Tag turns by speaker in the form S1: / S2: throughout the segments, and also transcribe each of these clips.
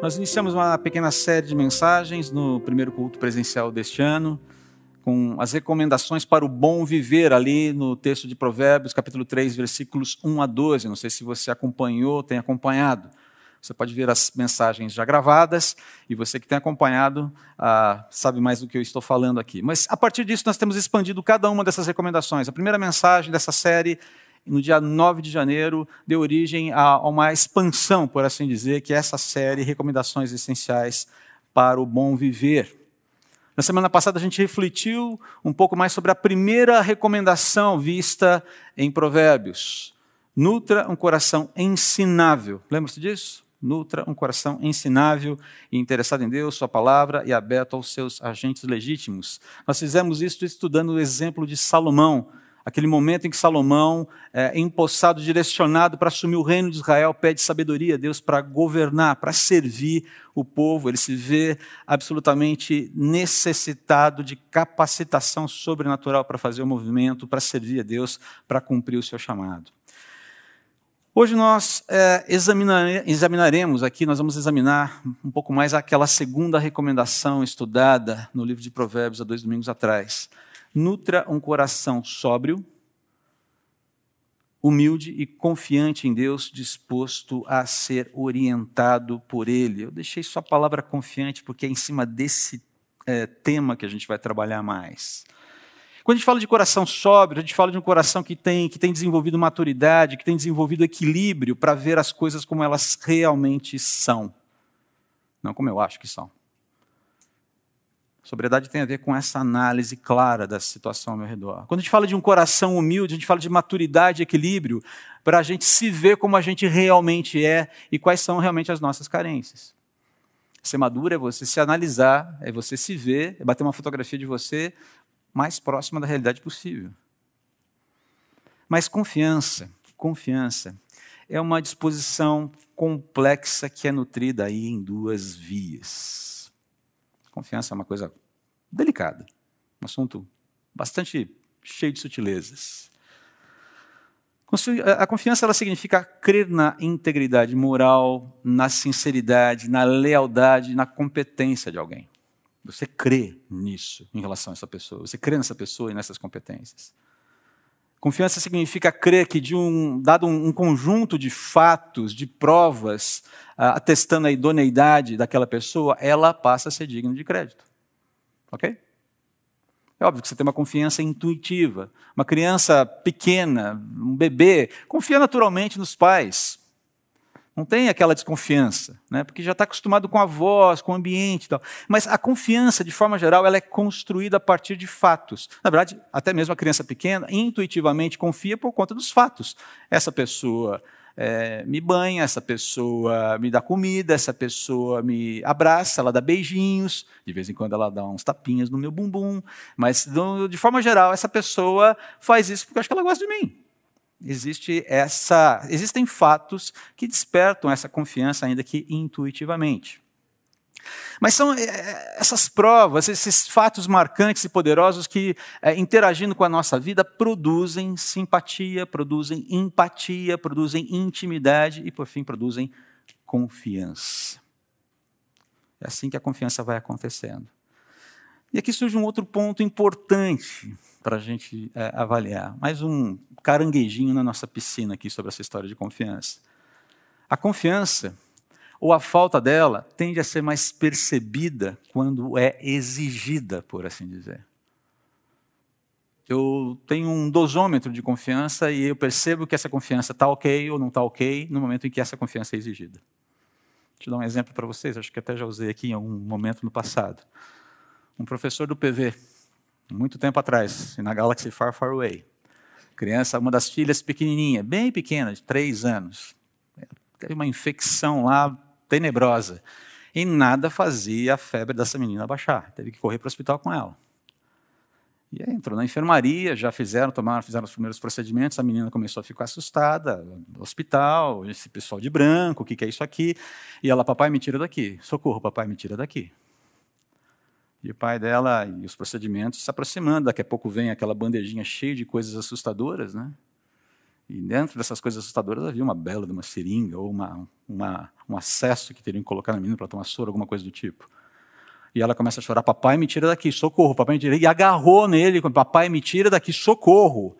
S1: Nós iniciamos uma pequena série de mensagens no primeiro culto presencial deste ano, com as recomendações para o bom viver, ali no texto de Provérbios, capítulo 3, versículos 1 a 12. Não sei se você acompanhou, tem acompanhado. Você pode ver as mensagens já gravadas, e você que tem acompanhado ah, sabe mais do que eu estou falando aqui. Mas a partir disso, nós temos expandido cada uma dessas recomendações. A primeira mensagem dessa série no dia 9 de janeiro, deu origem a uma expansão, por assim dizer, que é essa série Recomendações Essenciais para o Bom Viver. Na semana passada a gente refletiu um pouco mais sobre a primeira recomendação vista em Provérbios. Nutra um coração ensinável. Lembra-se disso? Nutra um coração ensinável e interessado em Deus, Sua palavra e aberto aos seus agentes legítimos. Nós fizemos isso estudando o exemplo de Salomão, aquele momento em que Salomão, é, empossado, direcionado para assumir o reino de Israel, pede sabedoria a Deus para governar, para servir o povo. Ele se vê absolutamente necessitado de capacitação sobrenatural para fazer o movimento, para servir a Deus, para cumprir o seu chamado. Hoje nós é, examinaremos aqui, nós vamos examinar um pouco mais aquela segunda recomendação estudada no livro de Provérbios há dois domingos atrás nutra um coração sóbrio, humilde e confiante em Deus, disposto a ser orientado por Ele. Eu deixei só a palavra confiante porque é em cima desse é, tema que a gente vai trabalhar mais. Quando a gente fala de coração sóbrio, a gente fala de um coração que tem, que tem desenvolvido maturidade, que tem desenvolvido equilíbrio para ver as coisas como elas realmente são, não como eu acho que são. Sobriedade tem a ver com essa análise clara da situação ao meu redor. Quando a gente fala de um coração humilde, a gente fala de maturidade e equilíbrio para a gente se ver como a gente realmente é e quais são realmente as nossas carências. Ser maduro é você se analisar, é você se ver, é bater uma fotografia de você mais próxima da realidade possível. Mas confiança, confiança é uma disposição complexa que é nutrida aí em duas vias. Confiança é uma coisa delicada, um assunto bastante cheio de sutilezas. A confiança ela significa crer na integridade moral, na sinceridade, na lealdade, na competência de alguém. Você crê nisso em relação a essa pessoa, você crê nessa pessoa e nessas competências. Confiança significa crer que, de um, dado um, conjunto de fatos, de provas, uh, atestando a idoneidade daquela pessoa, ela passa a ser digna de crédito. Ok? É óbvio que você tem uma confiança intuitiva. Uma criança pequena, um bebê, confia naturalmente nos pais. Não tem aquela desconfiança, né? porque já está acostumado com a voz, com o ambiente e tal. Mas a confiança, de forma geral, ela é construída a partir de fatos. Na verdade, até mesmo a criança pequena intuitivamente confia por conta dos fatos. Essa pessoa é, me banha, essa pessoa me dá comida, essa pessoa me abraça, ela dá beijinhos, de vez em quando ela dá uns tapinhas no meu bumbum, mas de forma geral essa pessoa faz isso porque acho que ela gosta de mim existe essa, existem fatos que despertam essa confiança, ainda que intuitivamente. Mas são eh, essas provas, esses fatos marcantes e poderosos que, é, interagindo com a nossa vida, produzem simpatia, produzem empatia, produzem intimidade e, por fim, produzem confiança. É assim que a confiança vai acontecendo. E aqui surge um outro ponto importante para a gente é, avaliar. Mais um caranguejinho na nossa piscina aqui sobre essa história de confiança. A confiança, ou a falta dela, tende a ser mais percebida quando é exigida, por assim dizer. Eu tenho um dosômetro de confiança e eu percebo que essa confiança está ok ou não está ok no momento em que essa confiança é exigida. Deixa eu dar um exemplo para vocês, acho que até já usei aqui em algum momento no passado um professor do PV, muito tempo atrás, na Galaxy Far Far Away. Criança, uma das filhas pequenininha, bem pequena, de três anos. Teve uma infecção lá tenebrosa. E nada fazia a febre dessa menina baixar. Teve que correr para o hospital com ela. E aí entrou na enfermaria, já fizeram, tomaram, fizeram os primeiros procedimentos, a menina começou a ficar assustada, hospital, esse pessoal de branco, o que, que é isso aqui? E ela, papai, me tira daqui. Socorro, papai, me tira daqui. E o pai dela e os procedimentos se aproximando. Daqui a pouco vem aquela bandejinha cheia de coisas assustadoras, né? E dentro dessas coisas assustadoras havia uma bela de uma seringa ou uma, uma, um acesso que teriam que colocar na menina para tomar soro, alguma coisa do tipo. E ela começa a chorar: Papai, me tira daqui, socorro. Papai, me tira. E agarrou nele: Papai, me tira daqui, socorro.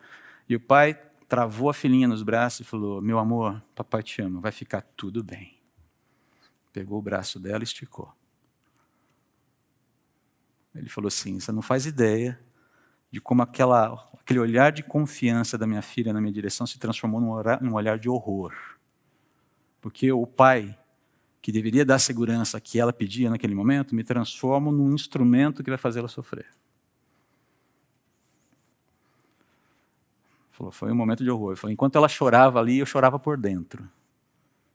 S1: E o pai travou a filhinha nos braços e falou: Meu amor, papai te ama, vai ficar tudo bem. Pegou o braço dela e esticou. Ele falou assim: Você não faz ideia de como aquela, aquele olhar de confiança da minha filha na minha direção se transformou num, olhar de horror. Porque o pai, que deveria dar a segurança que ela pedia naquele momento, me transforma num instrumento que vai fazê-la sofrer. Falou, foi um momento de horror. Falou, enquanto ela chorava ali, eu chorava por dentro.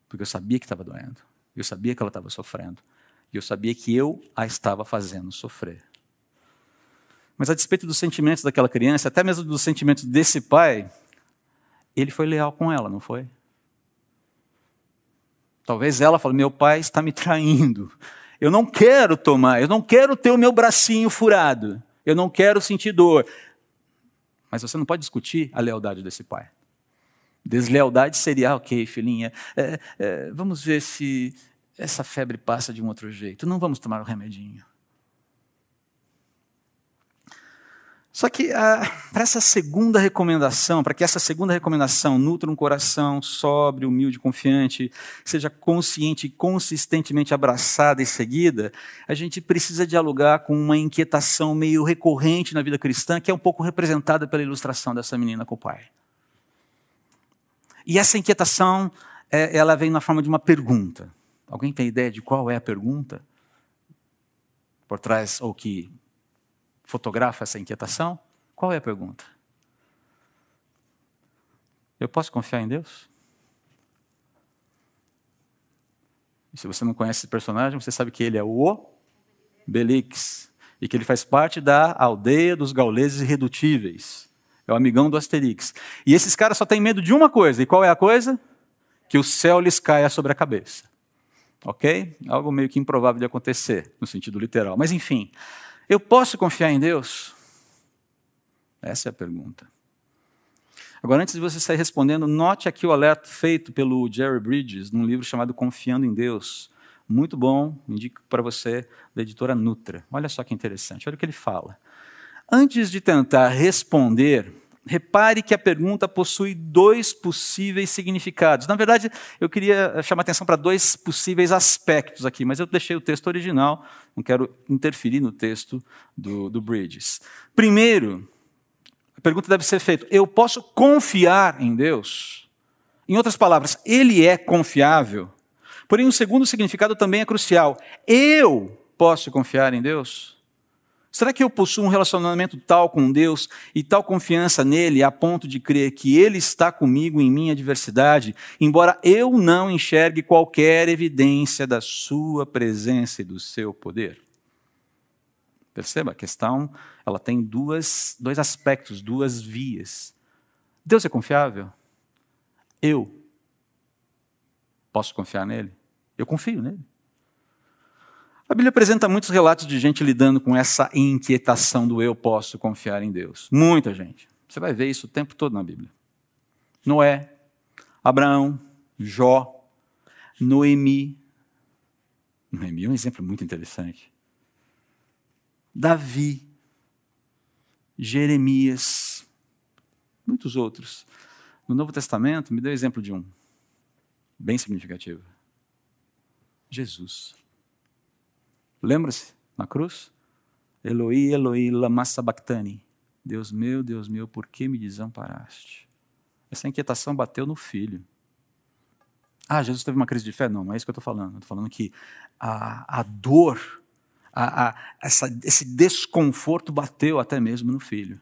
S1: Porque eu sabia que estava doendo. Eu sabia que ela estava sofrendo. E eu sabia que eu a estava fazendo sofrer. Mas a despeito dos sentimentos daquela criança, até mesmo dos sentimentos desse pai, ele foi leal com ela, não foi? Talvez ela fale: meu pai está me traindo. Eu não quero tomar, eu não quero ter o meu bracinho furado. Eu não quero sentir dor. Mas você não pode discutir a lealdade desse pai. Deslealdade seria, ok, filhinha, é, é, vamos ver se essa febre passa de um outro jeito. Não vamos tomar o remedinho. Só que ah, para essa segunda recomendação, para que essa segunda recomendação nutra um coração sóbrio, humilde, confiante, seja consciente e consistentemente abraçada e seguida, a gente precisa dialogar com uma inquietação meio recorrente na vida cristã, que é um pouco representada pela ilustração dessa menina com o pai. E essa inquietação, é, ela vem na forma de uma pergunta. Alguém tem ideia de qual é a pergunta? Por trás, ou que fotografa essa inquietação? Qual é a pergunta? Eu posso confiar em Deus? E se você não conhece esse personagem, você sabe que ele é o Belix e que ele faz parte da aldeia dos gauleses irredutíveis. É o amigão do Asterix. E esses caras só têm medo de uma coisa. E qual é a coisa? Que o céu lhes caia sobre a cabeça. Ok? Algo meio que improvável de acontecer, no sentido literal. Mas enfim, eu posso confiar em Deus? Essa é a pergunta. Agora, antes de você sair respondendo, note aqui o alerta feito pelo Jerry Bridges num livro chamado Confiando em Deus. Muito bom, indico para você, da editora Nutra. Olha só que interessante, olha o que ele fala. Antes de tentar responder Repare que a pergunta possui dois possíveis significados. Na verdade, eu queria chamar atenção para dois possíveis aspectos aqui, mas eu deixei o texto original, não quero interferir no texto do, do Bridges. Primeiro, a pergunta deve ser feita: eu posso confiar em Deus? Em outras palavras, ele é confiável? Porém, o segundo significado também é crucial: eu posso confiar em Deus? Será que eu possuo um relacionamento tal com Deus e tal confiança nele a ponto de crer que Ele está comigo em minha adversidade, embora eu não enxergue qualquer evidência da Sua presença e do seu poder? Perceba, a questão ela tem duas, dois aspectos, duas vias. Deus é confiável? Eu posso confiar nele? Eu confio nele. A Bíblia apresenta muitos relatos de gente lidando com essa inquietação do eu posso confiar em Deus. Muita gente. Você vai ver isso o tempo todo na Bíblia. Noé, Abraão, Jó, Noemi. Noemi é um exemplo muito interessante. Davi, Jeremias, muitos outros. No Novo Testamento, me deu exemplo de um, bem significativo: Jesus. Lembra-se na cruz? Eloi, Eloi, lama sabachthani. Deus meu, Deus meu, por que me desamparaste? Essa inquietação bateu no filho. Ah, Jesus teve uma crise de fé? Não, não é isso que eu estou falando. estou falando que a, a dor, a, a, essa, esse desconforto bateu até mesmo no filho.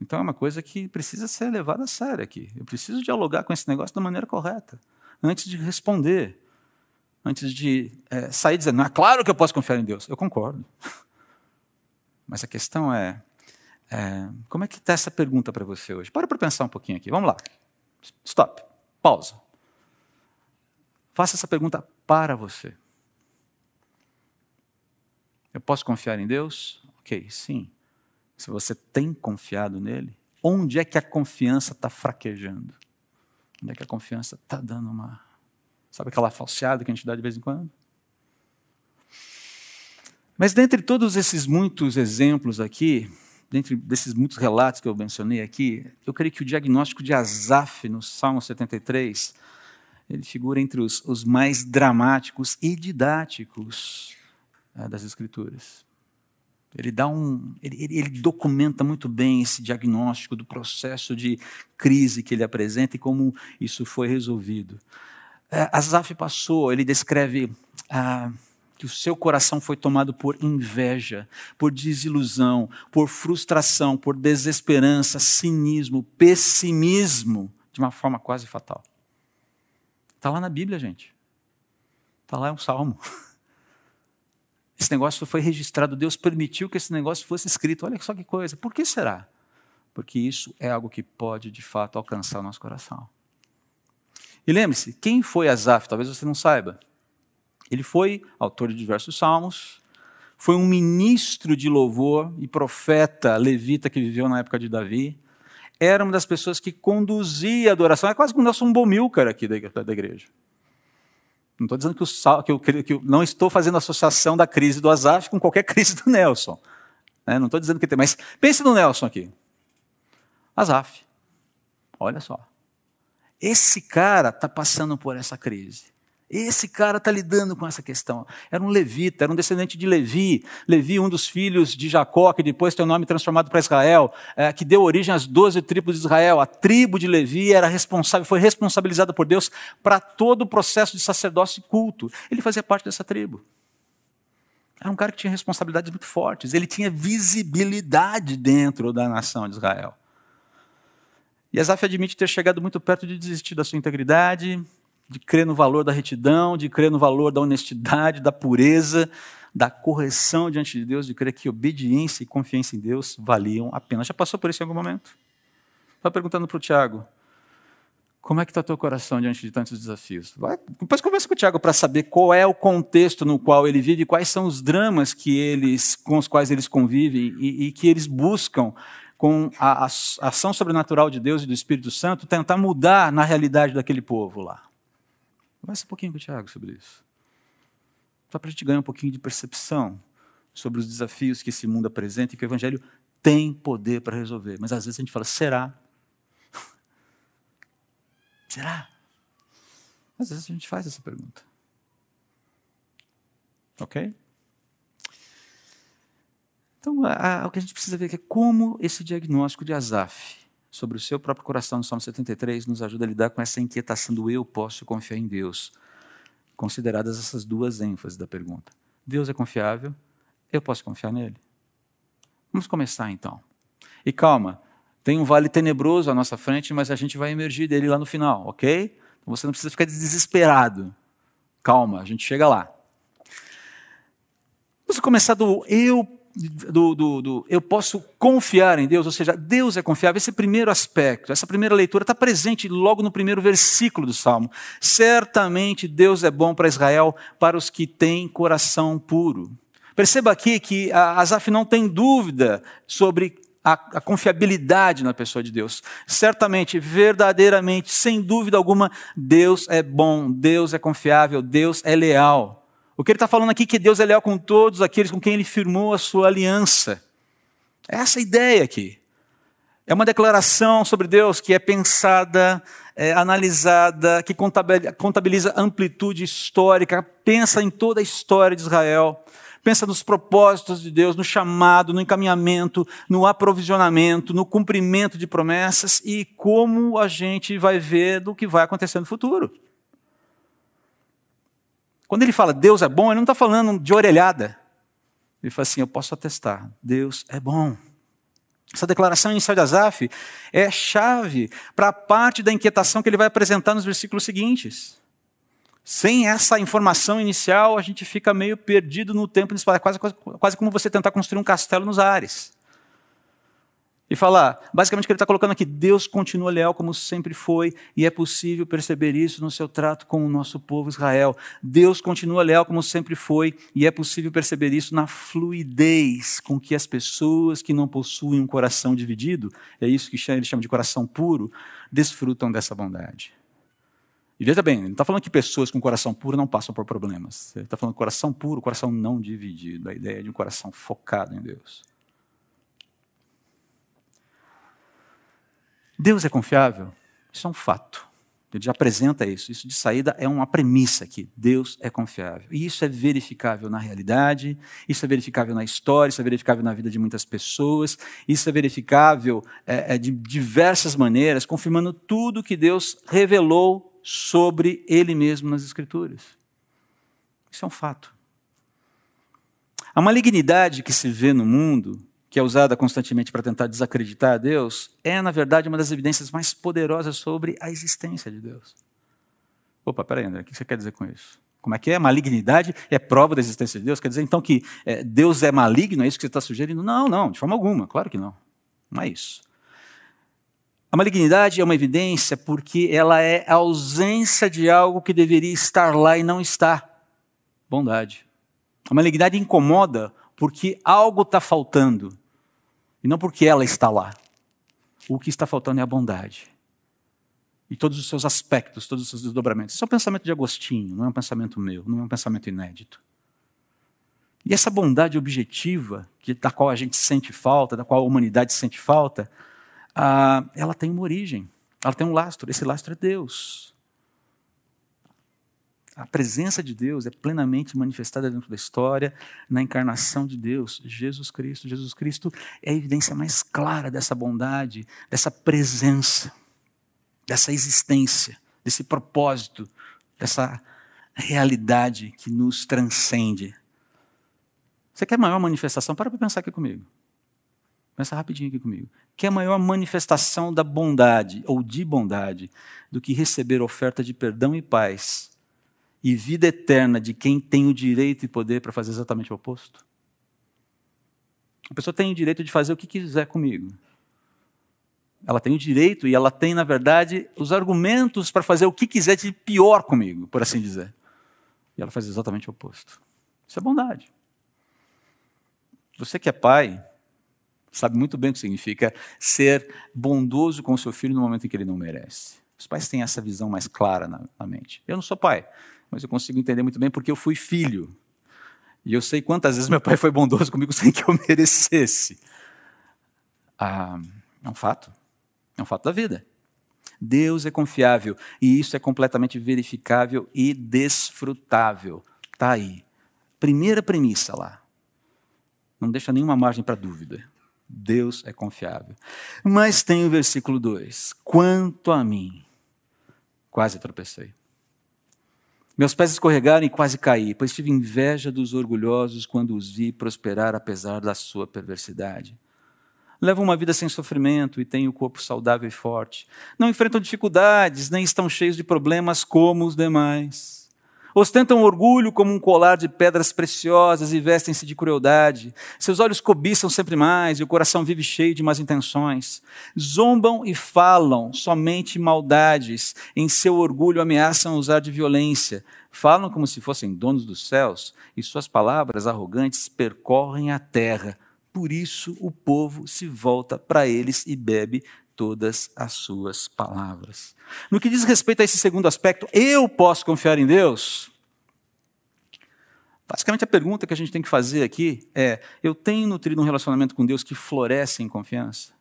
S1: Então é uma coisa que precisa ser levada a sério aqui. Eu preciso dialogar com esse negócio da maneira correta, antes de responder antes de é, sair dizendo, ah, claro que eu posso confiar em Deus. Eu concordo. Mas a questão é, é como é que está essa pergunta para você hoje? Para para pensar um pouquinho aqui. Vamos lá. Stop. Pausa. Faça essa pergunta para você. Eu posso confiar em Deus? Ok, sim. Se você tem confiado nele, onde é que a confiança está fraquejando. Onde é que a confiança está dando uma. Sabe aquela falseada que a gente dá de vez em quando? Mas dentre todos esses muitos exemplos aqui, dentre desses muitos relatos que eu mencionei aqui, eu creio que o diagnóstico de Asaf no Salmo 73, ele figura entre os, os mais dramáticos e didáticos é, das Escrituras. Ele dá um, ele, ele, documenta muito bem esse diagnóstico do processo de crise que ele apresenta e como isso foi resolvido. É, Asaf passou, ele descreve ah, que o seu coração foi tomado por inveja, por desilusão, por frustração, por desesperança, cinismo, pessimismo, de uma forma quase fatal. Está lá na Bíblia, gente. Está lá, é um salmo. Esse negócio foi registrado, Deus permitiu que esse negócio fosse escrito. Olha só que coisa. Por que será? Porque isso é algo que pode, de fato, alcançar o nosso coração. E lembre-se, quem foi Asaf? Talvez você não saiba. Ele foi autor de diversos salmos, foi um ministro de louvor e profeta levita que viveu na época de Davi. Era uma das pessoas que conduzia a adoração. É quase como Nelson Bomilcar aqui da, igreja. Não estou dizendo que, o, que, eu, que eu não estou fazendo associação da crise do Azaf com qualquer crise do Nelson. Né? Não estou dizendo que tem, mas pense no Nelson aqui. Azaf. Olha só. Esse cara está passando por essa crise. Esse cara está lidando com essa questão. Era um levita, era um descendente de Levi. Levi, um dos filhos de Jacó, que depois tem o nome transformado para Israel, é, que deu origem às doze tribos de Israel. A tribo de Levi era responsável, foi responsabilizada por Deus para todo o processo de sacerdócio e culto. Ele fazia parte dessa tribo. Era um cara que tinha responsabilidades muito fortes. Ele tinha visibilidade dentro da nação de Israel. E Asaf admite ter chegado muito perto de desistir da sua integridade, de crer no valor da retidão, de crer no valor da honestidade, da pureza, da correção diante de Deus, de crer que obediência e confiança em Deus valiam a pena. Já passou por isso em algum momento? Estava perguntando para o Tiago, como é que está teu coração diante de tantos desafios? Vai, depois conversa com o Tiago para saber qual é o contexto no qual ele vive, quais são os dramas que eles, com os quais eles convivem e, e que eles buscam com a, ação sobrenatural de Deus e do Espírito Santo tentar mudar na realidade daquele povo lá. Conversa um pouquinho com o Tiago sobre isso. Só para a gente ganhar um pouquinho de percepção sobre os desafios que esse mundo apresenta e que o Evangelho tem poder para resolver. Mas às vezes a gente fala, será? será? Às vezes a gente faz essa pergunta. Ok? Então, a, a, o que a gente precisa ver é como esse diagnóstico de Azaf sobre o seu próprio coração no Salmo 73 nos ajuda a lidar com essa inquietação do eu posso confiar em Deus. Consideradas essas duas ênfases da pergunta. Deus é confiável, eu posso confiar nele? Vamos começar então. E calma, tem um vale tenebroso à nossa frente, mas a gente vai emergir dele lá no final, ok? Então você não precisa ficar desesperado. Calma, a gente chega lá. Vamos começar do eu do, do, do, eu posso confiar em Deus, ou seja, Deus é confiável. Esse primeiro aspecto, essa primeira leitura está presente logo no primeiro versículo do Salmo. Certamente Deus é bom para Israel, para os que têm coração puro. Perceba aqui que Asaf não tem dúvida sobre a, a, confiabilidade na pessoa de Deus. Certamente, verdadeiramente, sem dúvida alguma, Deus é bom, Deus é confiável, Deus é leal. O que ele está falando aqui é que Deus é leal com todos aqueles com quem ele firmou a sua aliança. É essa a ideia aqui. É uma declaração sobre Deus que é pensada, é analisada, que contabiliza amplitude histórica, pensa em toda a história de Israel, pensa nos propósitos de Deus, no chamado, no encaminhamento, no aprovisionamento, no cumprimento de promessas e como a gente vai ver do que vai acontecer no futuro. Quando ele fala Deus é bom, ele não está falando de orelhada. Ele fala assim: Eu posso atestar, Deus é bom. Essa declaração inicial de Asaf é chave para a parte da inquietação que ele vai apresentar nos versículos seguintes. Sem essa informação inicial, a gente fica meio perdido no tempo, quase, quase, quase como você tentar construir um castelo nos ares. E falar, basicamente o que ele está colocando aqui, Deus continua leal como sempre foi, e é possível perceber isso no seu trato com o nosso povo Israel. Deus continua leal como sempre foi, e é possível perceber isso na fluidez com que as pessoas que não possuem um coração dividido, é isso que ele chama de coração puro, desfrutam dessa bondade. E veja bem, ele não está falando que pessoas com coração puro não passam por problemas. Ele está falando coração puro, coração não dividido, a ideia de um coração focado em Deus. Deus é confiável? Isso é um fato. Ele já apresenta isso. Isso de saída é uma premissa aqui. Deus é confiável. E isso é verificável na realidade, isso é verificável na história, isso é verificável na vida de muitas pessoas, isso é verificável é, é, de diversas maneiras, confirmando tudo que Deus revelou sobre Ele mesmo nas Escrituras. Isso é um fato. A malignidade que se vê no mundo que é usada constantemente para tentar desacreditar a Deus, é, na verdade, uma das evidências mais poderosas sobre a existência de Deus. Opa, peraí, André, o que você quer dizer com isso? Como é que é? Malignidade é prova da existência de Deus? Quer dizer, então, que é, Deus é maligno? É isso que você está sugerindo? Não, não, de forma alguma, claro que não. Não é isso. A malignidade é uma evidência porque ela é a ausência de algo que deveria estar lá e não está. Bondade. A malignidade incomoda porque algo está faltando. E não porque ela está lá. O que está faltando é a bondade. E todos os seus aspectos, todos os seus desdobramentos. Isso é um pensamento de Agostinho, não é um pensamento meu, não é um pensamento inédito. E essa bondade objetiva, que, da qual a gente sente falta, da qual a humanidade sente falta, ah, ela tem uma origem, ela tem um lastro. Esse lastro é Deus. A presença de Deus é plenamente manifestada dentro da história, na encarnação de Deus, Jesus Cristo. Jesus Cristo é a evidência mais clara dessa bondade, dessa presença, dessa existência, desse propósito, dessa realidade que nos transcende. Você quer maior manifestação? Para para pensar aqui comigo. Pensa rapidinho aqui comigo. Quer maior manifestação da bondade ou de bondade do que receber oferta de perdão e paz e vida eterna de quem tem o direito e poder para fazer exatamente o oposto? A pessoa tem o direito de fazer o que quiser comigo. Ela tem o direito e ela tem, na verdade, os argumentos para fazer o que quiser de pior comigo, por assim dizer. E ela faz exatamente o oposto. Isso é bondade. Você que é pai, sabe muito bem o que significa ser bondoso com o seu filho no momento em que ele não merece. Os pais têm essa visão mais clara na, na mente. Eu não sou pai, mas eu consigo entender muito bem porque eu fui filho. E eu sei quantas vezes meu pai foi bondoso comigo sem que eu merecesse. Ah, é um fato. É um fato da vida. Deus é confiável e isso é completamente verificável e desfrutável. Está aí. Primeira premissa lá. Não deixa nenhuma margem para dúvida. Deus é confiável. Mas tem o versículo 2: Quanto a mim, quase tropecei. Meus pés escorregaram e quase caí, pois tive inveja dos orgulhosos quando os vi prosperar apesar da sua perversidade. Levam uma vida sem sofrimento e têm o corpo saudável e forte. Não enfrentam dificuldades, nem estão cheios de problemas como os demais. Ostentam orgulho como um colar de pedras preciosas e vestem-se de crueldade. Seus olhos cobiçam sempre mais e o coração vive cheio de más intenções. Zombam e falam somente maldades. Em seu orgulho ameaçam usar de violência. Falam como se fossem donos dos céus e suas palavras arrogantes percorrem a terra. Por isso o povo se volta para eles e bebe todas as suas palavras. No que diz respeito a esse segundo aspecto, eu posso confiar em Deus? Basicamente, a pergunta que a gente tem que fazer aqui é: eu tenho nutrido um relacionamento com Deus que floresce em confiança?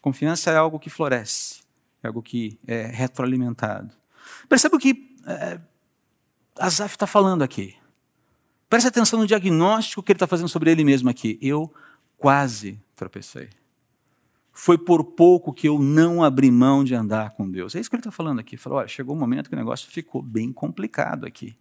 S1: Confiança é algo que floresce, é algo que é retroalimentado. Perceba o que é, Asaf está falando aqui. Preste atenção no diagnóstico que ele está fazendo sobre ele mesmo aqui. Eu quase tropecei. Foi por pouco que eu não abri mão de andar com Deus. É isso que ele está falando aqui. Ele falou: olha, chegou um momento que o negócio ficou bem complicado aqui.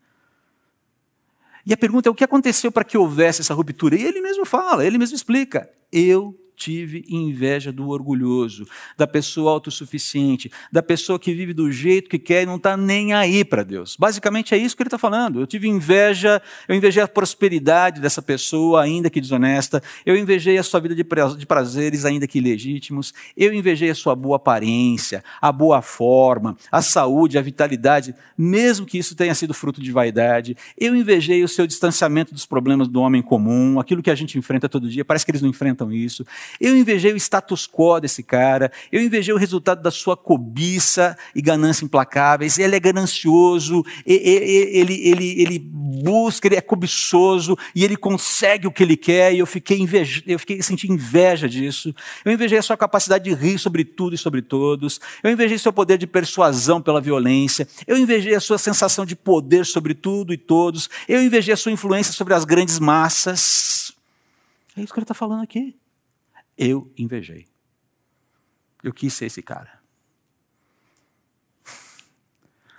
S1: E a pergunta é: o que aconteceu para que houvesse essa ruptura? E ele mesmo fala, ele mesmo explica: eu tive inveja do orgulhoso, da pessoa autossuficiente, da pessoa que vive do jeito que quer e não está nem aí para Deus. Basicamente é isso que ele está falando. Eu tive inveja, eu invejei a prosperidade dessa pessoa, ainda que desonesta, eu invejei a sua vida de prazeres, ainda que ilegítimos, eu invejei a sua boa aparência, a boa forma, a saúde, a vitalidade, mesmo que isso tenha sido fruto de vaidade, eu invejei o seu distanciamento dos problemas do homem comum, aquilo que a gente enfrenta todo dia, parece que eles não enfrentam isso. Eu invejei o status quo desse cara, eu invejei o resultado da sua cobiça e ganância implacáveis. Ele é ganancioso, ele, ele, ele, busca, ele é cobiçoso e ele consegue o que ele quer. E eu fiquei inveja, eu fiquei senti inveja disso. Eu invejei a sua capacidade de rir sobre tudo e sobre todos. Eu invejei seu poder de persuasão pela violência. Eu invejei a sua sensação de poder sobre tudo e todos. Eu invejei a sua influência sobre as grandes massas. É isso que ele está falando aqui. Eu invejei. Eu quis ser esse cara.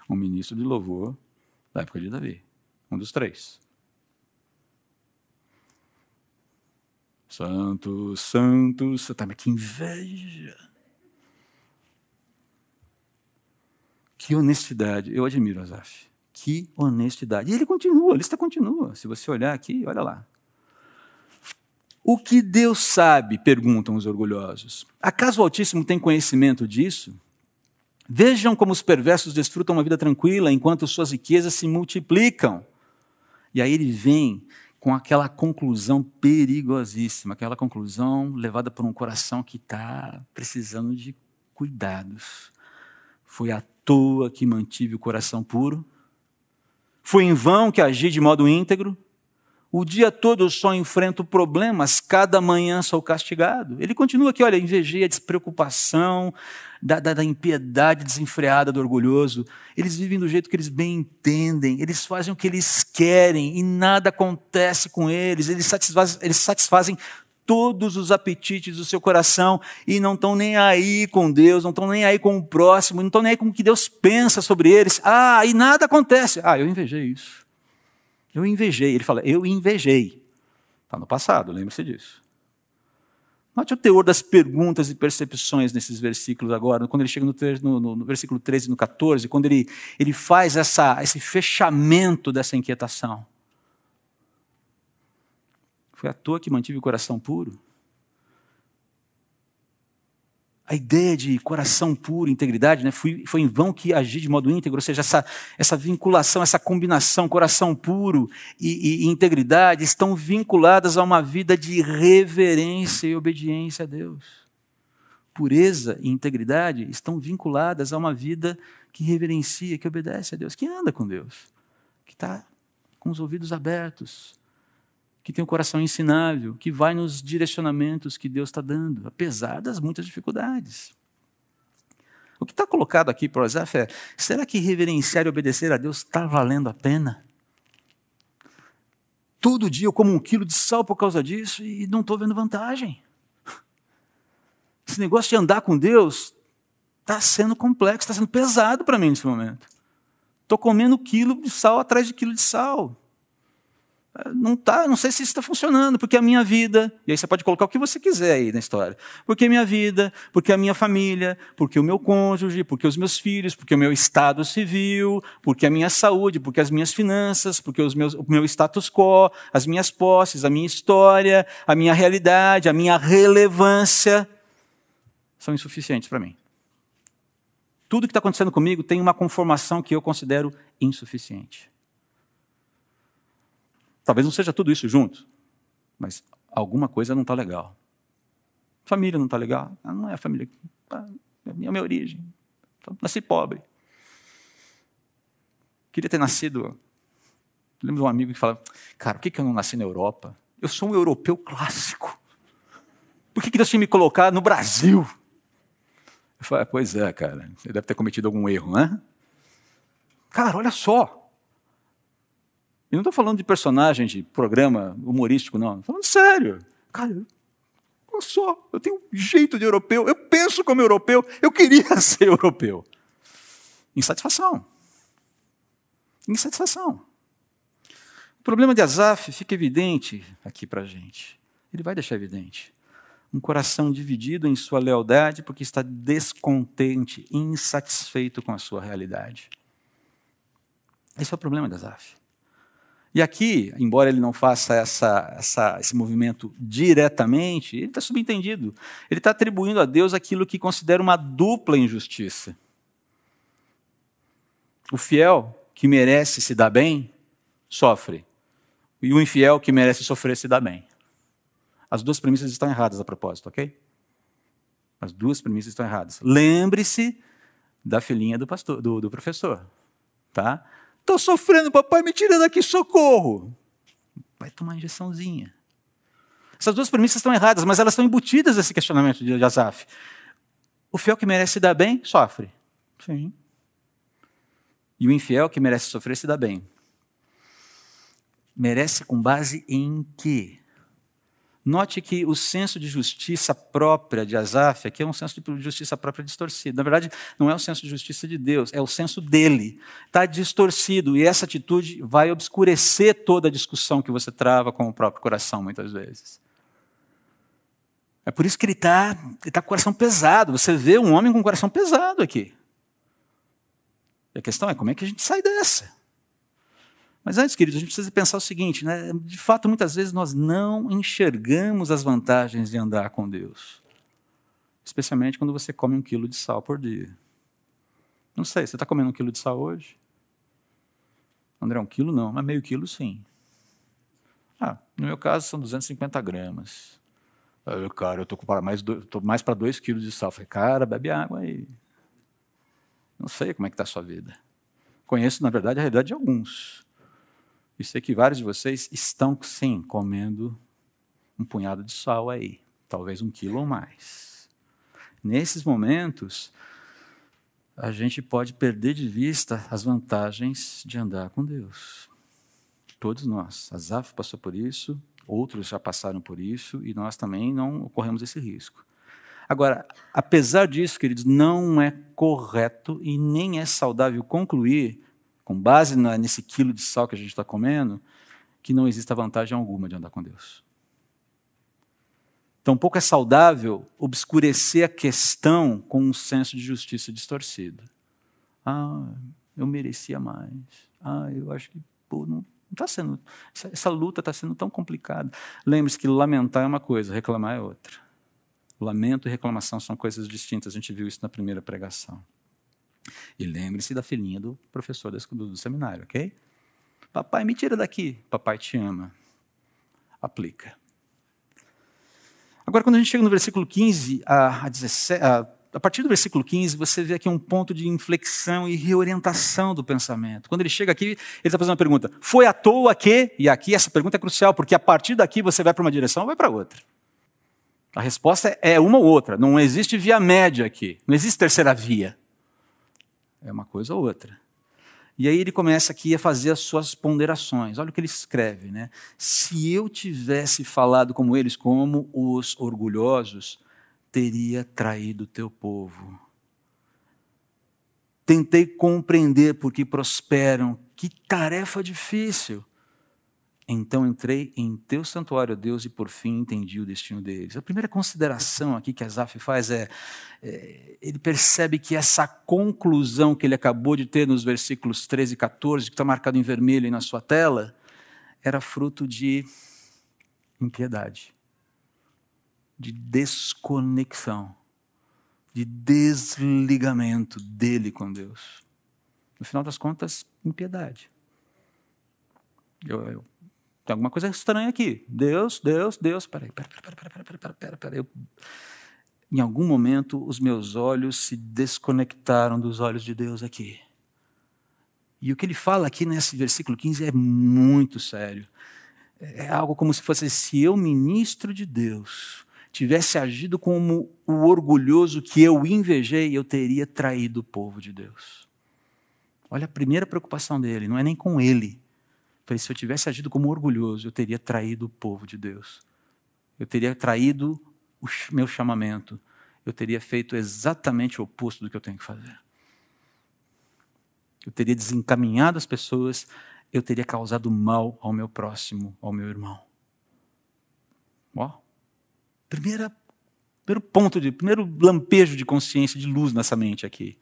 S1: Um ministro de louvor da época de Davi. Um dos três. Santos, santos, tá, mas que inveja. Que honestidade. Eu admiro Azaf. Que honestidade. E ele continua, a lista continua. Se você olhar aqui, olha lá. O que Deus sabe? perguntam os orgulhosos. Acaso o Altíssimo tem conhecimento disso? Vejam como os perversos desfrutam uma vida tranquila enquanto suas riquezas se multiplicam. E aí ele vem com aquela conclusão perigosíssima, aquela conclusão levada por um coração que está precisando de cuidados. Foi à toa que mantive o coração puro? Foi em vão que agi de modo íntegro? O dia todo eu só enfrento problemas, cada manhã sou castigado. Ele continua aqui, olha, invejei a despreocupação, da, da, da, impiedade desenfreada do orgulhoso. Eles vivem do jeito que eles bem entendem, eles fazem o que eles querem e nada acontece com eles. Eles satisfazem, eles satisfazem todos os apetites do seu coração e não estão nem aí com Deus, não estão nem aí com o próximo, não estão nem aí com o que Deus pensa sobre eles. Ah, e nada acontece. Ah, eu invejei isso. Eu invejei. Ele fala, eu invejei. Está no passado, lembre-se disso. Note o teor das perguntas e percepções nesses versículos agora, quando ele chega no, no, no versículo 13 e no 14, quando ele, ele faz essa, esse fechamento dessa inquietação. Foi à toa que mantive o coração puro? A ideia de coração puro, integridade, né, foi, em vão que agi de modo íntegro, ou seja, essa, essa vinculação, essa combinação, coração puro e, e, e integridade, estão vinculadas a uma vida de reverência e obediência a Deus. Pureza e integridade estão vinculadas a uma vida que reverencia, que obedece a Deus, que anda com Deus, que está com os ouvidos abertos, que tem um coração ensinável, que vai nos direcionamentos que Deus está dando, apesar das muitas dificuldades. O que está colocado aqui para o Asaf é: será que reverenciar e obedecer a Deus está valendo a pena? Todo dia eu como um quilo de sal por causa disso e não estou vendo vantagem. Esse negócio de andar com Deus está sendo complexo, está sendo pesado para mim nesse momento. Estou comendo quilo de sal atrás de quilo de sal não tá, não sei se isso está funcionando, porque a minha vida, e aí você pode colocar o que você quiser aí na história, porque a minha vida, porque a minha família, porque o meu cônjuge, porque os meus filhos, porque o meu estado civil, porque a minha saúde, porque as minhas finanças, porque os meus, o meu status quo, as minhas posses, a minha história, a minha realidade, a minha relevância, são insuficientes para mim. Tudo que está acontecendo comigo tem uma conformação que eu considero insuficiente. Talvez não seja tudo isso junto, mas alguma coisa não está legal. Família não está legal? Ah, não é a família. Ah, é a minha, origem. Então, nasci pobre. Queria ter nascido. Lembro de um amigo que fala: Cara, por que, eu não nasci na Europa? Eu sou um europeu clássico. Por que, que Deus tinha me colocado no Brasil? Eu falei: Pois é, cara. Você deve ter cometido algum erro, né? Cara, olha só. E não estou falando de personagem de programa humorístico, não. Estou falando sério. Cara, olha só, eu tenho um jeito de europeu, eu penso como europeu, eu queria ser europeu. Insatisfação. Insatisfação. O problema de Azaf fica evidente aqui para a gente. Ele vai deixar evidente. Um coração dividido em sua lealdade porque está descontente, insatisfeito com a sua realidade. Esse é o problema de Asaf. E aqui, embora ele não faça essa, essa, esse movimento diretamente, ele está subentendido. Ele está atribuindo a Deus aquilo que considera uma dupla injustiça. O fiel, que merece se dar bem, sofre. E o infiel, que merece sofrer, se dá bem. As duas premissas estão erradas a propósito, ok? As duas premissas estão erradas. Lembre-se da filhinha do, pastor, do, do professor. Tá? Estou sofrendo, papai, me tira daqui, socorro. Vai tomar uma injeçãozinha. Essas duas premissas estão erradas, mas elas estão embutidas nesse questionamento de Asaf. O fiel que merece se dar bem, sofre. Sim. E o infiel que merece sofrer, se dá bem. Merece com base em quê? Note que o senso de justiça própria de Asaf aqui é um senso de justiça própria distorcido. Na verdade, não é o senso de justiça de Deus, é o senso dele. Está distorcido e essa atitude vai obscurecer toda a discussão que você trava com o próprio coração, muitas vezes. É por isso que ele está ele tá com o coração pesado. Você vê um homem com o coração pesado aqui. E a questão é como é que a gente sai dessa? Mas antes, queridos, a gente precisa pensar o seguinte: né? de fato, muitas vezes nós não enxergamos as vantagens de andar com Deus. Especialmente quando você come um quilo de sal por dia. Não sei, você está comendo um quilo de sal hoje? André, um quilo não, mas meio quilo sim. Ah, no meu caso são 250 gramas. Eu, cara, eu estou mais, tô mais para 2 quilos de sal. Eu falei, cara, bebe água aí. Não sei como é que está a sua vida. Conheço, na verdade, a realidade de alguns. E sei que vários de vocês estão, sim, comendo um punhado de sal aí, talvez um quilo ou mais. Nesses momentos, a gente pode perder de vista as vantagens de andar com Deus. Todos nós. Azaf passou por isso, outros já passaram por isso, e nós também não corremos esse risco. Agora, apesar disso, queridos, não é correto e nem é saudável concluir com base na, nesse quilo de sal que a gente está comendo, que não exista vantagem alguma de andar com Deus. Tampouco é saudável obscurecer a questão com um senso de justiça distorcido. Ah, eu merecia mais. Ah, eu acho que pô, não está sendo. Essa, essa luta está sendo tão complicada. Lembre-se que lamentar é uma coisa, reclamar é outra. Lamento e reclamação são coisas distintas. A gente viu isso na primeira pregação. E lembre-se da filhinha do professor do, do seminário, ok? Papai, me tira daqui. Papai te ama. Aplica. Agora, quando a gente chega no versículo 15 a, a 17, a, a partir do versículo 15, você vê aqui um ponto de inflexão e reorientação do pensamento. Quando ele chega aqui, ele está fazendo uma pergunta: Foi à toa que? E aqui essa pergunta é crucial, porque a partir daqui você vai para uma direção ou vai para outra. A resposta é uma ou outra. Não existe via média aqui. Não existe terceira via. É uma coisa ou outra. E aí ele começa aqui a fazer as suas ponderações. Olha o que ele escreve, né? Se eu tivesse falado como eles, como os orgulhosos, teria traído o teu povo. Tentei compreender por que prosperam. Que tarefa difícil. Então entrei em teu santuário, Deus, e por fim entendi o destino deles. A primeira consideração aqui que Asaf faz é, é, ele percebe que essa conclusão que ele acabou de ter nos versículos 13 e 14, que está marcado em vermelho aí na sua tela, era fruto de impiedade, de desconexão, de desligamento dele com Deus. No final das contas, impiedade. Eu, eu tem alguma coisa estranha aqui. Deus, Deus, Deus. Peraí, peraí, peraí, peraí, peraí, peraí, peraí, peraí. Eu... Em algum momento, os meus olhos se desconectaram dos olhos de Deus aqui. E o que ele fala aqui nesse versículo 15 é muito sério. É algo como se fosse: se eu, ministro de Deus, tivesse agido como o orgulhoso que eu invejei, eu teria traído o povo de Deus. Olha a primeira preocupação dele, não é nem com ele, Falei, se eu tivesse agido como orgulhoso, eu teria traído o povo de Deus. Eu teria traído o meu chamamento. Eu teria feito exatamente o oposto do que eu tenho que fazer. Eu teria desencaminhado as pessoas. Eu teria causado mal ao meu próximo, ao meu irmão. Ó, primeira Primeiro ponto, de, primeiro lampejo de consciência, de luz nessa mente aqui.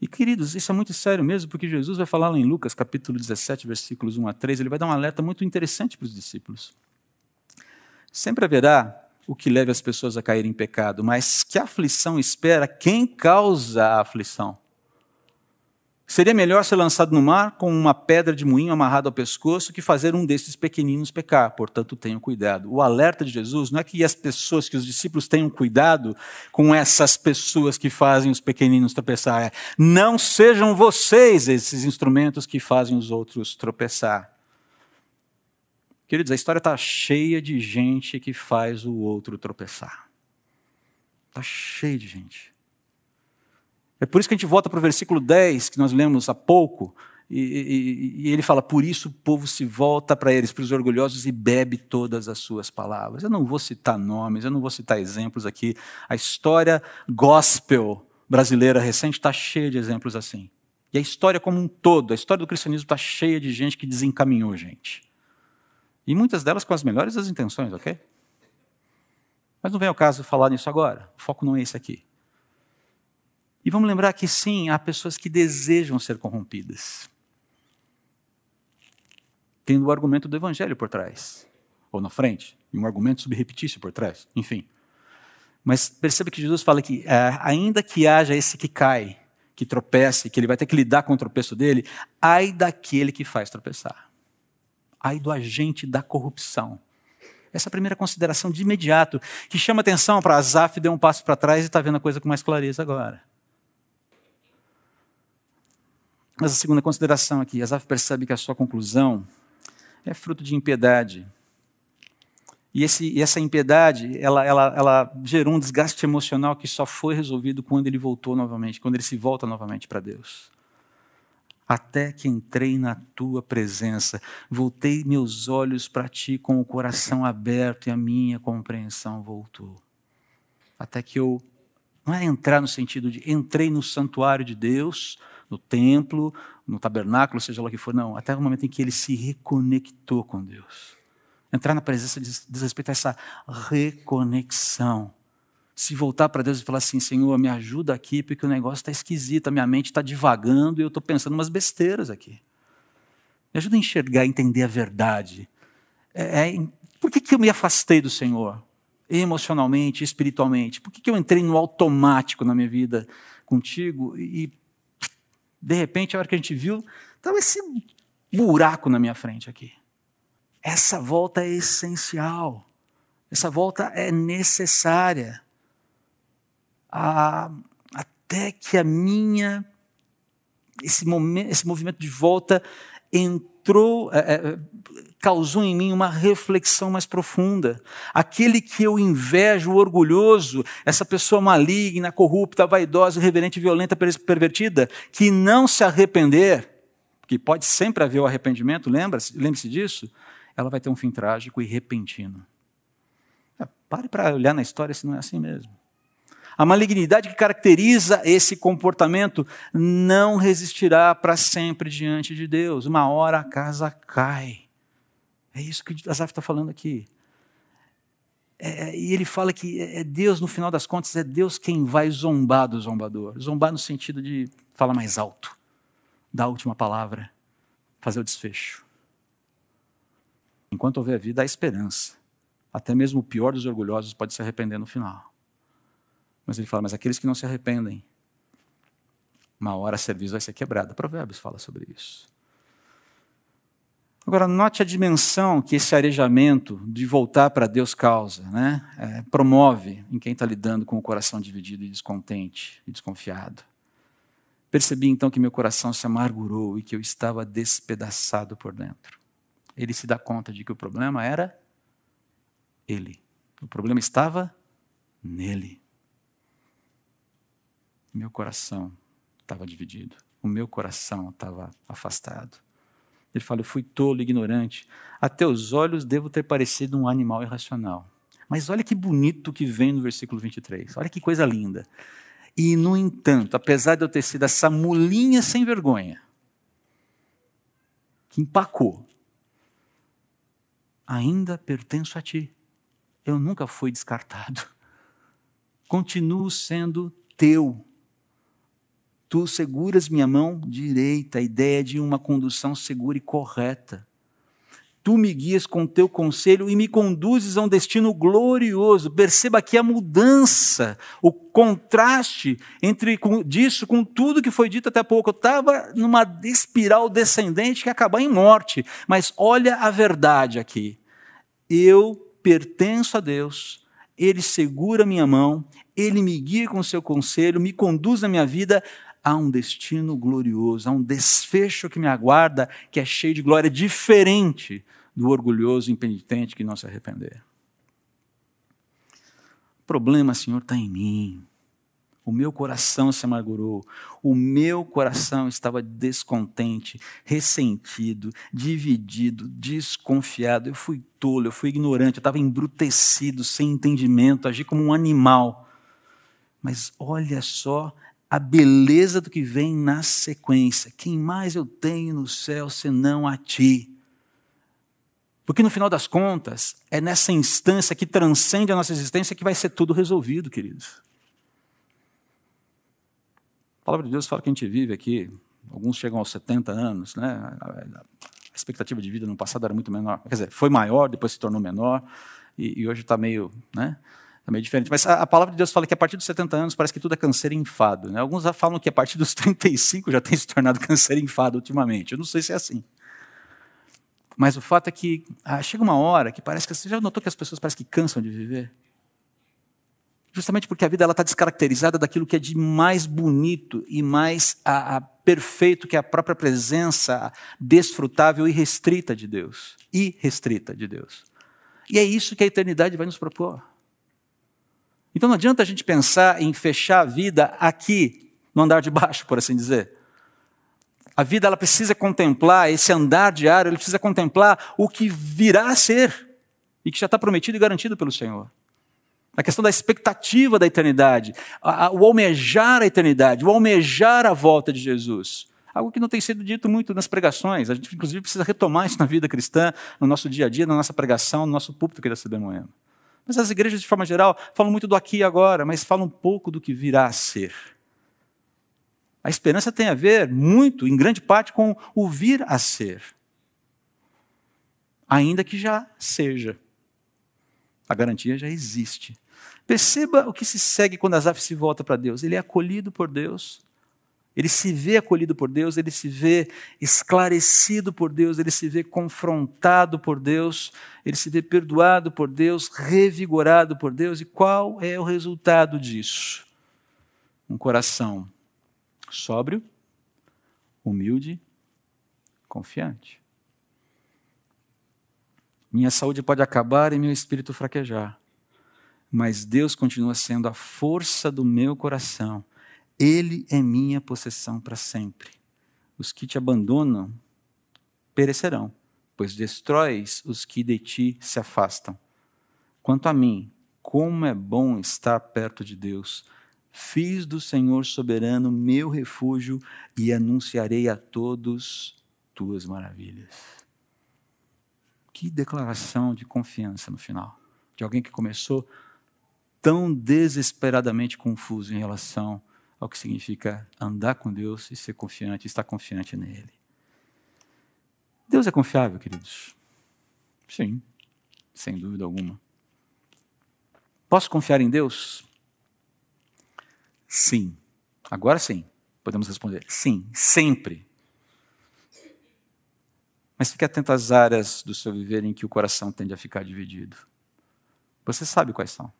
S1: E, queridos, isso é muito sério mesmo, porque Jesus vai falar lá em Lucas, capítulo 17, versículos 1 a 3, ele vai dar um alerta muito interessante para os discípulos. Sempre haverá o que leve as pessoas a cair em pecado, mas que aflição espera quem causa a aflição? Seria melhor ser lançado no mar com uma pedra de moinho amarrada ao pescoço que fazer um desses pequeninos pecar. Portanto, tenham cuidado. O alerta de Jesus não é que as pessoas, que os discípulos tenham cuidado com essas pessoas que fazem os pequeninos tropeçar. É, não sejam vocês esses instrumentos que fazem os outros tropeçar. Queridos, a história está cheia de gente que faz o outro tropeçar. Está cheia de gente. É por isso que a gente volta para o versículo 10, que nós lemos há pouco, e, e, e, ele fala: Por isso o povo se volta para eles, para os orgulhosos, e bebe todas as suas palavras. Eu não vou citar nomes, eu não vou citar exemplos aqui. A história gospel brasileira recente está cheia de exemplos assim. E a história como um todo, a história do cristianismo está cheia de gente que desencaminhou gente. E muitas delas com as melhores das intenções, ok? Mas não vem ao caso falar nisso agora. O foco não é esse aqui. E vamos lembrar que sim, há pessoas que desejam ser corrompidas. Tendo o argumento do evangelho por trás, ou na frente, e um argumento subrepetício por trás, enfim. Mas perceba que Jesus fala que, é, ainda que haja esse que cai, que tropece, que ele vai ter que lidar com o tropeço dele, ai daquele que faz tropeçar. Ai do agente da corrupção. Essa é a primeira consideração de imediato, que chama atenção para Azaf deu um passo para trás e está vendo a coisa com mais clareza agora. Mas a segunda consideração aqui, Asaf percebe que a sua conclusão é fruto de impiedade. E, esse, e essa impiedade, ela, ela, ela gerou um desgaste emocional que só foi resolvido quando ele voltou novamente, quando ele se volta novamente para Deus. Até que entrei na tua presença, voltei meus olhos para ti com o coração aberto e a minha compreensão voltou. Até que eu, não é entrar no sentido de entrei no santuário de Deus, no templo, no tabernáculo, seja lá o que for, não. Até o momento em que ele se reconectou com Deus. Entrar na presença diz, diz respeito a essa reconexão. Se voltar para Deus e falar assim: Senhor, me ajuda aqui, porque o negócio está esquisito, a minha mente está divagando e eu estou pensando umas besteiras aqui. Me ajuda a enxergar, a entender a verdade. É, é, por que, que eu me afastei do Senhor? Emocionalmente, espiritualmente? Por que, que eu entrei no automático na minha vida contigo e de repente, a hora que a gente viu, estava esse buraco na minha frente aqui. Essa volta é essencial. Essa volta é necessária. Até que a minha esse, momento, esse movimento de volta entrou, é, é, causou em mim uma reflexão mais profunda. Aquele que eu invejo, orgulhoso, essa pessoa maligna, corrupta, vaidosa, irreverente, violenta, pervertida, que não se arrepender, que pode sempre haver o arrependimento, lembre-se lembre disso, ela vai ter um fim trágico e repentino. É, pare para olhar na história se não é assim mesmo. A malignidade que caracteriza esse comportamento não resistirá para sempre diante de Deus. Uma hora a casa cai. É isso que Asaf está falando aqui. É, é, e ele fala que é, é Deus, no final das contas, é Deus quem vai zombar do zombador. Zombar no sentido de falar mais alto, dar a última palavra, fazer o desfecho. Enquanto houver vida, há esperança. Até mesmo o pior dos orgulhosos pode se arrepender no final. Mas ele fala, mas aqueles que não se arrependem, uma hora a serviço vai ser quebrada. Provérbios fala sobre isso. Agora, note a dimensão que esse arejamento de voltar para Deus causa, né? É, promove em quem está lidando com o coração dividido e descontente e desconfiado. Percebi então que meu coração se amargurou e que eu estava despedaçado por dentro. Ele se dá conta de que o problema era ele. O problema estava nele. Meu coração estava dividido. O meu coração estava afastado. Ele fala: Eu fui tolo, ignorante. A teus olhos devo ter parecido um animal irracional. Mas olha que bonito que vem no versículo 23. Olha que coisa linda. E, no entanto, apesar de eu ter sido essa mulinha sem vergonha, que empacou, ainda pertenço a ti. Eu nunca fui descartado. continuo sendo teu. Tu seguras minha mão direita, a ideia de uma condução segura e correta. Tu me guias com teu conselho e me conduzes a um destino glorioso. Perceba aqui a mudança, o contraste entre disso com tudo que foi dito até pouco. Eu estava numa espiral descendente que ia acabar em morte. Mas olha a verdade aqui. Eu pertenço a Deus, Ele segura minha mão, Ele me guia com seu conselho, me conduz na minha vida há um destino glorioso, há um desfecho que me aguarda, que é cheio de glória, diferente do orgulhoso impenitente que não se arrepender. O problema, Senhor, está em mim. O meu coração se amargurou, o meu coração estava descontente, ressentido, dividido, desconfiado. Eu fui tolo, eu fui ignorante, eu estava embrutecido, sem entendimento, agi como um animal. Mas olha só a beleza do que vem na sequência. Quem mais eu tenho no céu senão a ti? Porque no final das contas, é nessa instância que transcende a nossa existência que vai ser tudo resolvido, queridos. A palavra de Deus fala que a gente vive aqui, alguns chegam aos 70 anos, né? A expectativa de vida no passado era muito menor. Quer dizer, foi maior, depois se tornou menor, e, e hoje está meio, né? É meio diferente. Mas a, a, palavra de Deus fala que a partir dos 70 anos parece que tudo é câncer e enfado. Né? Alguns falam que a partir dos 35 já tem se tornado câncer e enfado ultimamente. Eu não sei se é assim. Mas o fato é que ah, chega uma hora que parece que você já notou que as pessoas parecem que cansam de viver? Justamente porque a vida está descaracterizada daquilo que é de mais bonito e mais a, a, perfeito que é a própria presença desfrutável e restrita de Deus. Irrestrita de Deus. E é isso que a eternidade vai nos propor. Então não adianta a gente pensar em fechar a vida aqui, no andar de baixo, por assim dizer. A vida ela precisa contemplar esse andar diário, ele precisa contemplar o que virá a ser e que já está prometido e garantido pelo Senhor. A questão da expectativa da eternidade, o almejar a eternidade, o almejar a volta de Jesus. Algo que não tem sido dito muito nas pregações. A gente, inclusive, precisa retomar isso na vida cristã, no nosso dia a dia, na nossa pregação, no nosso púlpito que está se demoendo. Mas as igrejas, de forma geral, falam muito do aqui e agora, mas falam um pouco do que virá a ser. A esperança tem a ver muito, em grande parte, com o vir a ser. Ainda que já seja. A garantia já existe. Perceba o que se segue quando Asaf se volta para Deus. Ele é acolhido por Deus, ele se vê acolhido por Deus, ele se vê esclarecido por Deus, ele se vê confrontado por Deus, ele se vê perdoado por Deus, revigorado por Deus. E qual é o resultado disso? Um coração sóbrio, humilde, confiante. Minha saúde pode acabar e meu espírito fraquejar, mas Deus continua sendo a força do meu coração ele é minha possessão para sempre. Os que te abandonam perecerão, pois destróis os que de ti se afastam. Quanto a mim, como é bom estar perto de Deus. Fiz do Senhor soberano meu refúgio e anunciarei a todos tuas maravilhas. Que declaração de confiança no final, de alguém que começou tão desesperadamente confuso em relação ao que significa andar com Deus e ser confiante, estar confiante nele. Deus é confiável, queridos? Sim, sem dúvida alguma. Posso confiar em Deus? Sim. Agora sim, podemos responder sim, sempre. Mas fique atento às áreas do seu viver em que o coração tende a ficar dividido. Você sabe quais são.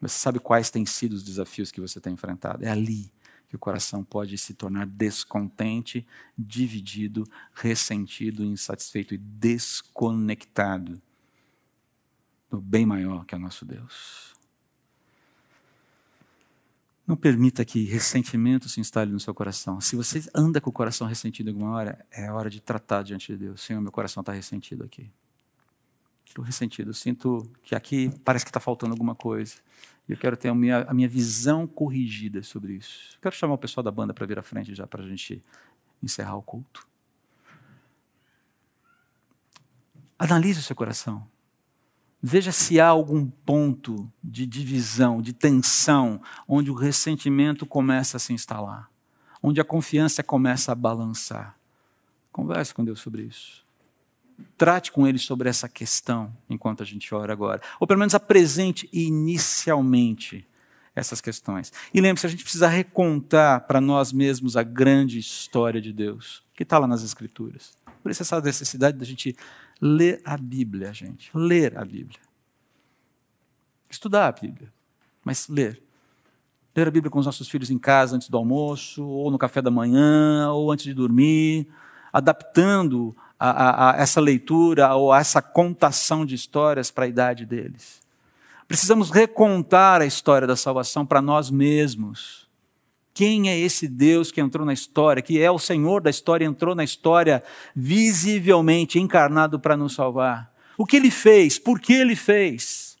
S1: Você sabe quais têm sido os desafios que você tem enfrentado. É ali que o coração pode se tornar descontente, dividido, ressentido, insatisfeito e desconectado do bem maior que é o nosso Deus. Não permita que ressentimento se instale no seu coração. Se você anda com o coração ressentido alguma hora, é hora de tratar diante de Deus. Senhor, meu coração está ressentido aqui. Estou ressentido. Sinto que aqui parece que está faltando alguma coisa. E eu quero ter a minha, a minha visão corrigida sobre isso. Quero chamar o pessoal da banda para vir à frente já para a gente encerrar o culto. Analise o seu coração. Veja se há algum ponto de divisão, de tensão, onde o ressentimento começa a se instalar, onde a confiança começa a balançar. Converse com Deus sobre isso. Trate com Ele sobre essa questão enquanto a gente ora agora. Ou pelo menos apresente inicialmente essas questões. E lembre-se, a gente precisa recontar para nós mesmos a grande história de Deus, que está lá nas Escrituras. Por isso essa necessidade da gente ler a Bíblia, gente. Ler a Bíblia. Estudar a Bíblia, mas ler. Ler a Bíblia com os nossos filhos em casa antes do almoço, ou no café da manhã, ou antes de dormir, adaptando a, a, a essa leitura ou a essa contação de histórias para a idade deles. Precisamos recontar a história da salvação para nós mesmos. Quem é esse Deus que entrou na história, que é o Senhor da história, entrou na história visivelmente encarnado para nos salvar? O que ele fez? Por que ele fez?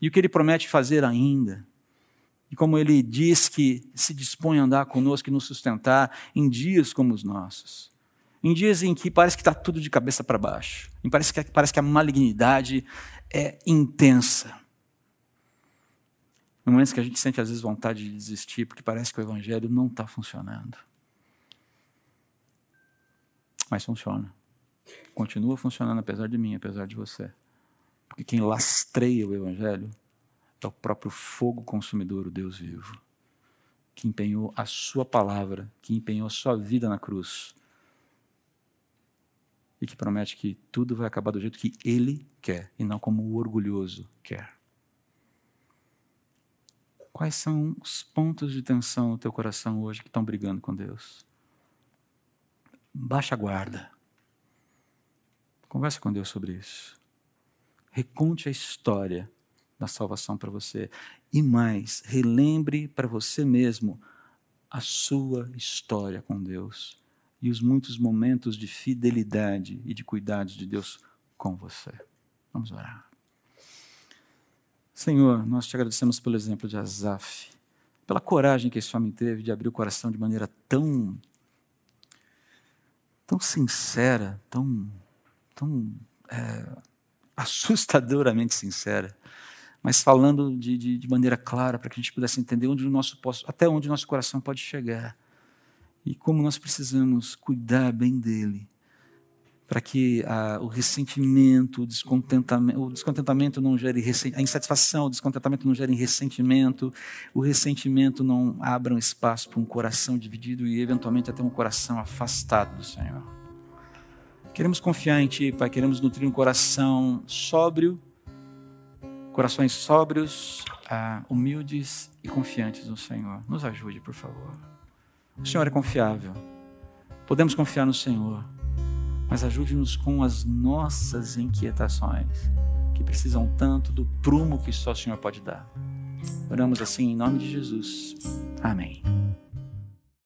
S1: E o que ele promete fazer ainda? E como ele diz que se dispõe a andar conosco e nos sustentar em dias como os nossos. Em dias em que parece que está tudo de cabeça para baixo. Em parece que, parece que a malignidade é intensa. No momento que a gente sente às vezes vontade de desistir, porque parece que o evangelho não está funcionando. Mas funciona. Continua funcionando apesar de mim, apesar de você. Porque quem lastreia o evangelho é o próprio fogo consumidor, o Deus vivo, que empenhou a sua palavra, que empenhou a sua vida na cruz. E que promete que tudo vai acabar do jeito que ele quer, e não como o orgulhoso quer. Quais são os pontos de tensão no teu coração hoje que estão brigando com Deus? Baixa a guarda. Converse com Deus sobre isso. Reconte a história da salvação para você. E mais, relembre para você mesmo a sua história com Deus e os muitos momentos de fidelidade e de cuidados de Deus com você. Vamos orar. Senhor, nós te agradecemos pelo exemplo de Asaf, pela coragem que esse homem teve de abrir o coração de maneira tão tão sincera, tão tão é, assustadoramente sincera, mas falando de, de, de maneira clara para que a gente pudesse entender onde o nosso até onde o nosso coração pode chegar e como nós precisamos cuidar bem dele para que a, o ressentimento, o descontentamento, o descontentamento não gere a insatisfação, o descontentamento não gere ressentimento, o ressentimento não abra um espaço para um coração dividido e eventualmente até um coração afastado do Senhor. Queremos confiar em Ti, Pai, queremos nutrir um coração sóbrio, corações sóbrios, ah, humildes e confiantes no Senhor. Nos ajude, por favor. O Senhor é confiável. Podemos confiar no Senhor mas ajude-nos com as nossas inquietações, que precisam tanto do prumo que só o Senhor pode dar. Oramos assim em nome de Jesus. Amém.